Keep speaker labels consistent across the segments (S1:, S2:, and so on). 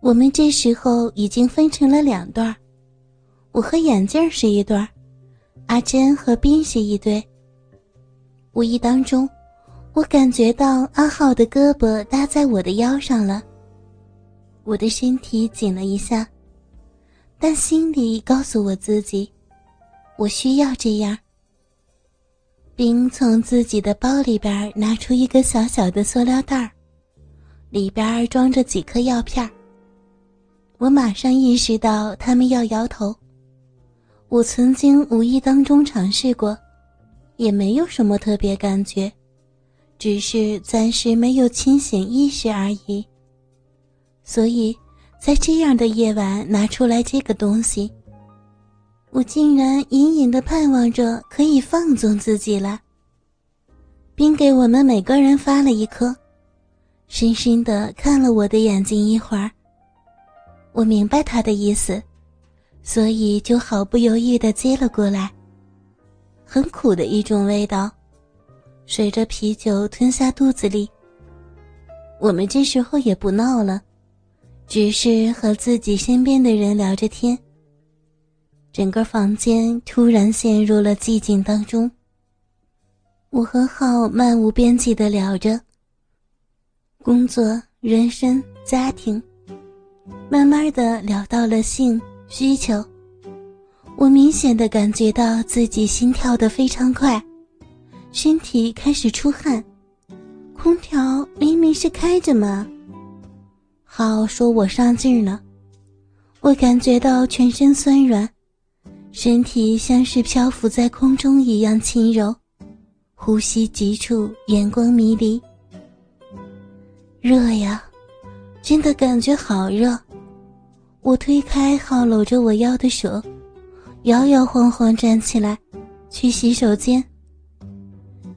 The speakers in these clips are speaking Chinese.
S1: 我们这时候已经分成了两段我和眼镜是一对阿珍和斌是一对。无意当中，我感觉到阿浩的胳膊搭在我的腰上了，我的身体紧了一下，但心里告诉我自己，我需要这样。冰从自己的包里边拿出一个小小的塑料袋儿，里边装着几颗药片我马上意识到他们要摇头。我曾经无意当中尝试过，也没有什么特别感觉，只是暂时没有清醒意识而已。所以，在这样的夜晚拿出来这个东西。我竟然隐隐的盼望着可以放纵自己了，并给我们每个人发了一颗，深深的看了我的眼睛一会儿。我明白他的意思，所以就毫不犹豫的接了过来。很苦的一种味道，随着啤酒吞下肚子里。我们这时候也不闹了，只是和自己身边的人聊着天。整个房间突然陷入了寂静当中。我和浩漫无边际的聊着工作、人生、家庭，慢慢的聊到了性需求。我明显的感觉到自己心跳的非常快，身体开始出汗。空调明明是开着嘛。浩说我上劲了，我感觉到全身酸软。身体像是漂浮在空中一样轻柔，呼吸急促，眼光迷离。热呀，真的感觉好热。我推开浩搂着我腰的手，摇摇晃晃站起来，去洗手间。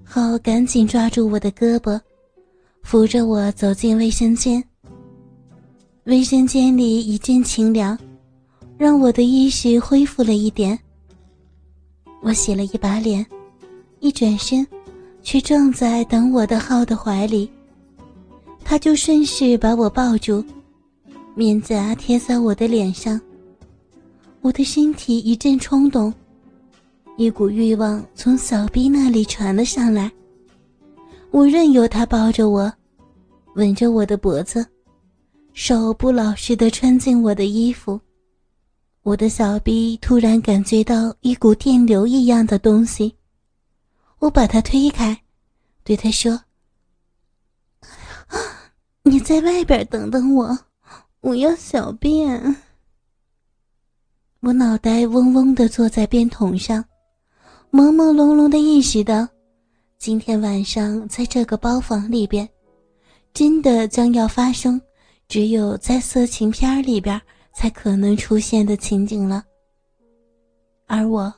S1: 浩赶紧抓住我的胳膊，扶着我走进卫生间。卫生间里一阵清凉。让我的意识恢复了一点。我洗了一把脸，一转身，却撞在等我的浩的怀里。他就顺势把我抱住，面颊贴在我的脸上。我的身体一阵冲动，一股欲望从小臂那里传了上来。我任由他抱着我，吻着我的脖子，手不老实的穿进我的衣服。我的小臂突然感觉到一股电流一样的东西，我把他推开，对他说：“你在外边等等我，我要小便。”我脑袋嗡嗡的坐在便桶上，朦朦胧胧的意识到，今天晚上在这个包房里边，真的将要发生，只有在色情片里边。才可能出现的情景了，而我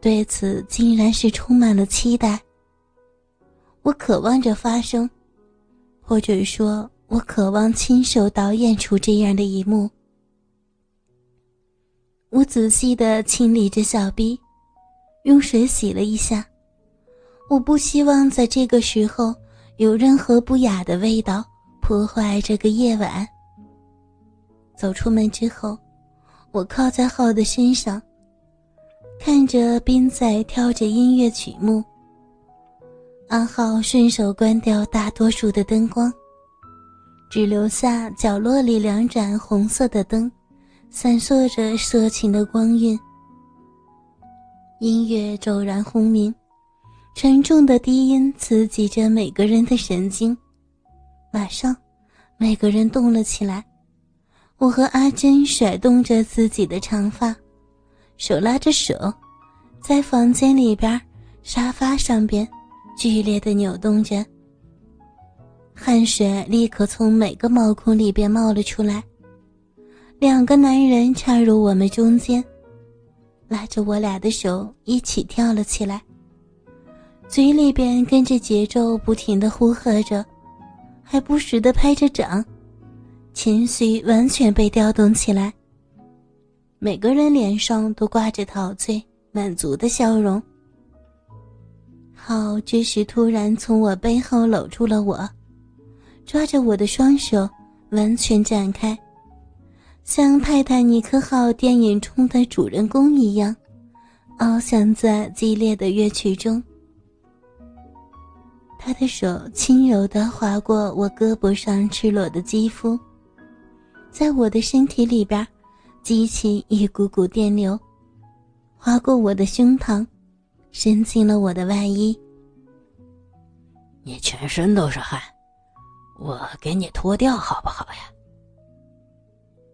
S1: 对此竟然是充满了期待。我渴望着发生，或者说，我渴望亲手导演出这样的一幕。我仔细的清理着小臂，用水洗了一下。我不希望在这个时候有任何不雅的味道破坏这个夜晚。走出门之后，我靠在浩的身上，看着斌仔跳着音乐曲目。阿浩顺手关掉大多数的灯光，只留下角落里两盏红色的灯，闪烁着色情的光晕。音乐骤然轰鸣，沉重的低音刺激着每个人的神经，马上，每个人动了起来。我和阿珍甩动着自己的长发，手拉着手，在房间里边沙发上边剧烈的扭动着。汗水立刻从每个毛孔里边冒了出来。两个男人插入我们中间，拉着我俩的手一起跳了起来，嘴里边跟着节奏不停的呼喝着，还不时的拍着掌。情绪完全被调动起来，每个人脸上都挂着陶醉、满足的笑容。好，这时突然从我背后搂住了我，抓着我的双手完全展开，像泰坦尼克号电影中的主人公一样，翱翔在激烈的乐曲中。他的手轻柔地划过我胳膊上赤裸的肌肤，在我的身体里边激起一股股电流，划过我的胸膛，伸进了我的外衣。
S2: 你全身都是汗，我给你脱掉好不好呀？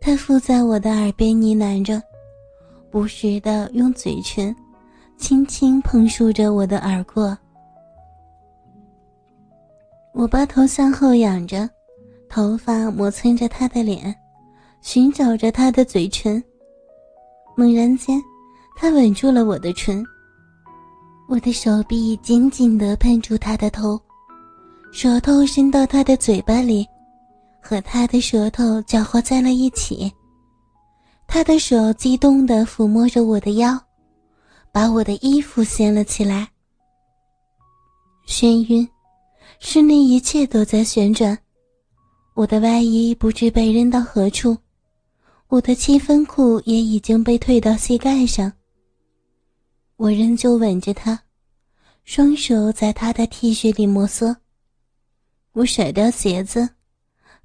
S1: 他附在我的耳边呢喃着，不时的用嘴唇轻轻碰触着我的耳廓。我把头向后仰着，头发磨蹭着他的脸，寻找着他的嘴唇。猛然间，他吻住了我的唇。我的手臂紧紧地碰住他的头，舌头伸到他的嘴巴里，和他的舌头搅和在了一起。他的手激动地抚摸着我的腰，把我的衣服掀了起来。眩晕。室内一切都在旋转，我的外衣不知被扔到何处，我的七分裤也已经被退到膝盖上。我仍旧吻着他，双手在他的 T 恤里摩挲。我甩掉鞋子，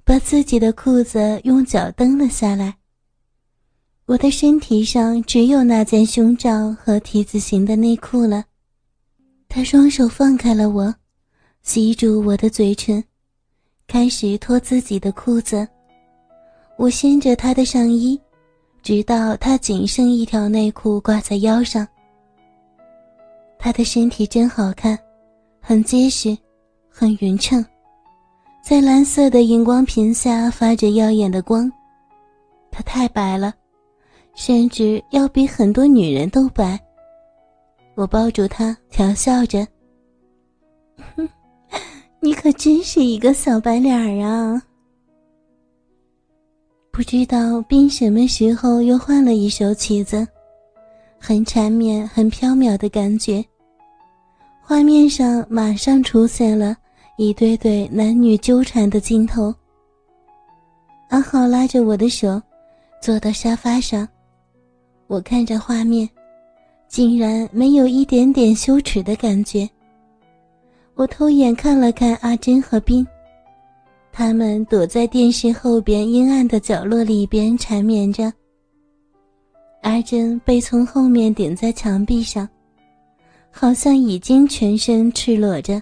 S1: 把自己的裤子用脚蹬了下来。我的身体上只有那件胸罩和 T 字形的内裤了。他双手放开了我。吸住我的嘴唇，开始脱自己的裤子。我掀着他的上衣，直到他仅剩一条内裤挂在腰上。他的身体真好看，很结实，很匀称，在蓝色的荧光屏下发着耀眼的光。她太白了，甚至要比很多女人都白。我抱住他，调笑着，你可真是一个小白脸儿啊！不知道冰什么时候又换了一首曲子，很缠绵、很飘渺的感觉。画面上马上出现了一对对男女纠缠的镜头。阿浩拉着我的手，坐到沙发上，我看着画面，竟然没有一点点羞耻的感觉。我偷眼看了看阿珍和斌，他们躲在电视后边阴暗的角落里边缠绵着。阿珍被从后面顶在墙壁上，好像已经全身赤裸着。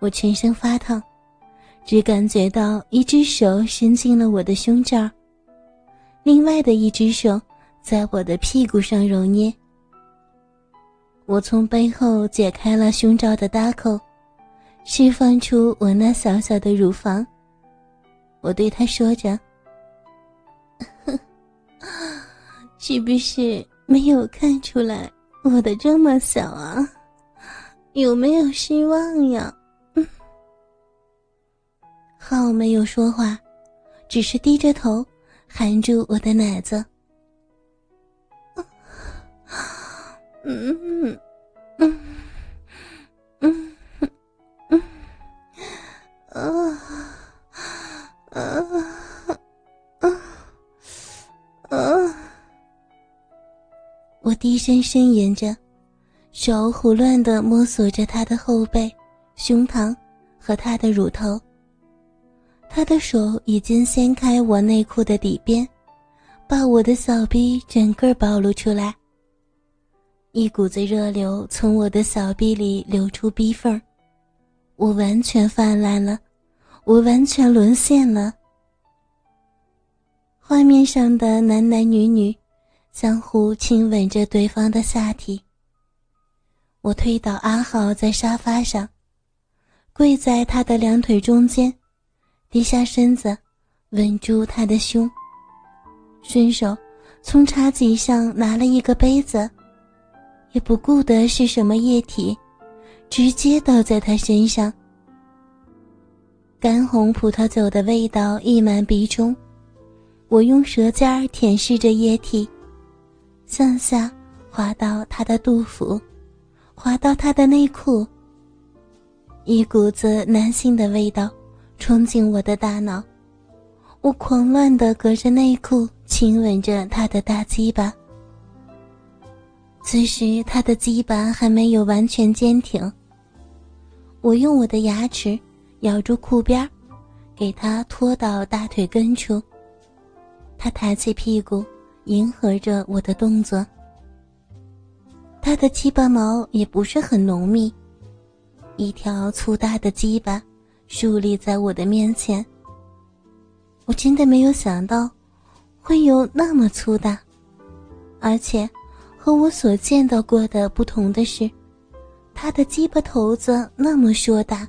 S1: 我全身发烫，只感觉到一只手伸进了我的胸罩，另外的一只手在我的屁股上揉捏。我从背后解开了胸罩的搭扣，释放出我那小小的乳房。我对他说着：“是不是没有看出来我的这么小啊？有没有失望呀？”浩没有说话，只是低着头含住我的奶子。嗯嗯嗯嗯嗯啊啊啊啊！我低声呻吟着，手胡乱的摸索着他的后背、胸膛和他的乳头。他的手已经掀开我内裤的底边，把我的小臂整个暴露出来。一股子热流从我的小臂里流出逼缝我完全泛滥了，我完全沦陷了。画面上的男男女女相互亲吻着对方的下体。我推倒阿豪在沙发上，跪在他的两腿中间，低下身子，吻住他的胸，伸手从茶几上拿了一个杯子。也不顾得是什么液体，直接倒在他身上。干红葡萄酒的味道溢满鼻中，我用舌尖舔舐着液体，向下滑到他的肚腹，滑到他的内裤。一股子男性的味道冲进我的大脑，我狂乱的隔着内裤亲吻着他的大鸡巴。此时他的鸡巴还没有完全坚挺，我用我的牙齿咬住裤边给他拖到大腿根处。他抬起屁股，迎合着我的动作。他的鸡巴毛也不是很浓密，一条粗大的鸡巴竖立在我的面前。我真的没有想到，会有那么粗大，而且和我所见到过的不同的是，他的鸡巴头子那么硕大，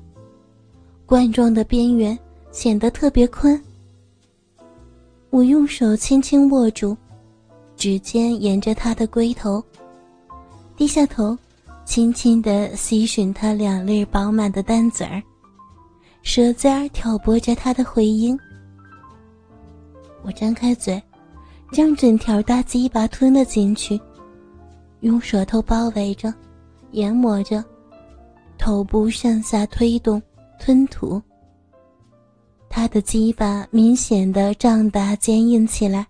S1: 冠状的边缘显得特别宽。我用手轻轻握住，指尖沿着他的龟头，低下头，轻轻地吸吮他两粒饱满的蛋子儿，舌尖挑拨着他的回音。我张开嘴，将整条大鸡巴吞了进去，用舌头包围着，研磨着，头部上下推动，吞吐。他的鸡巴明显的胀大坚硬起来，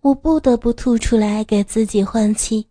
S1: 我不得不吐出来给自己换气。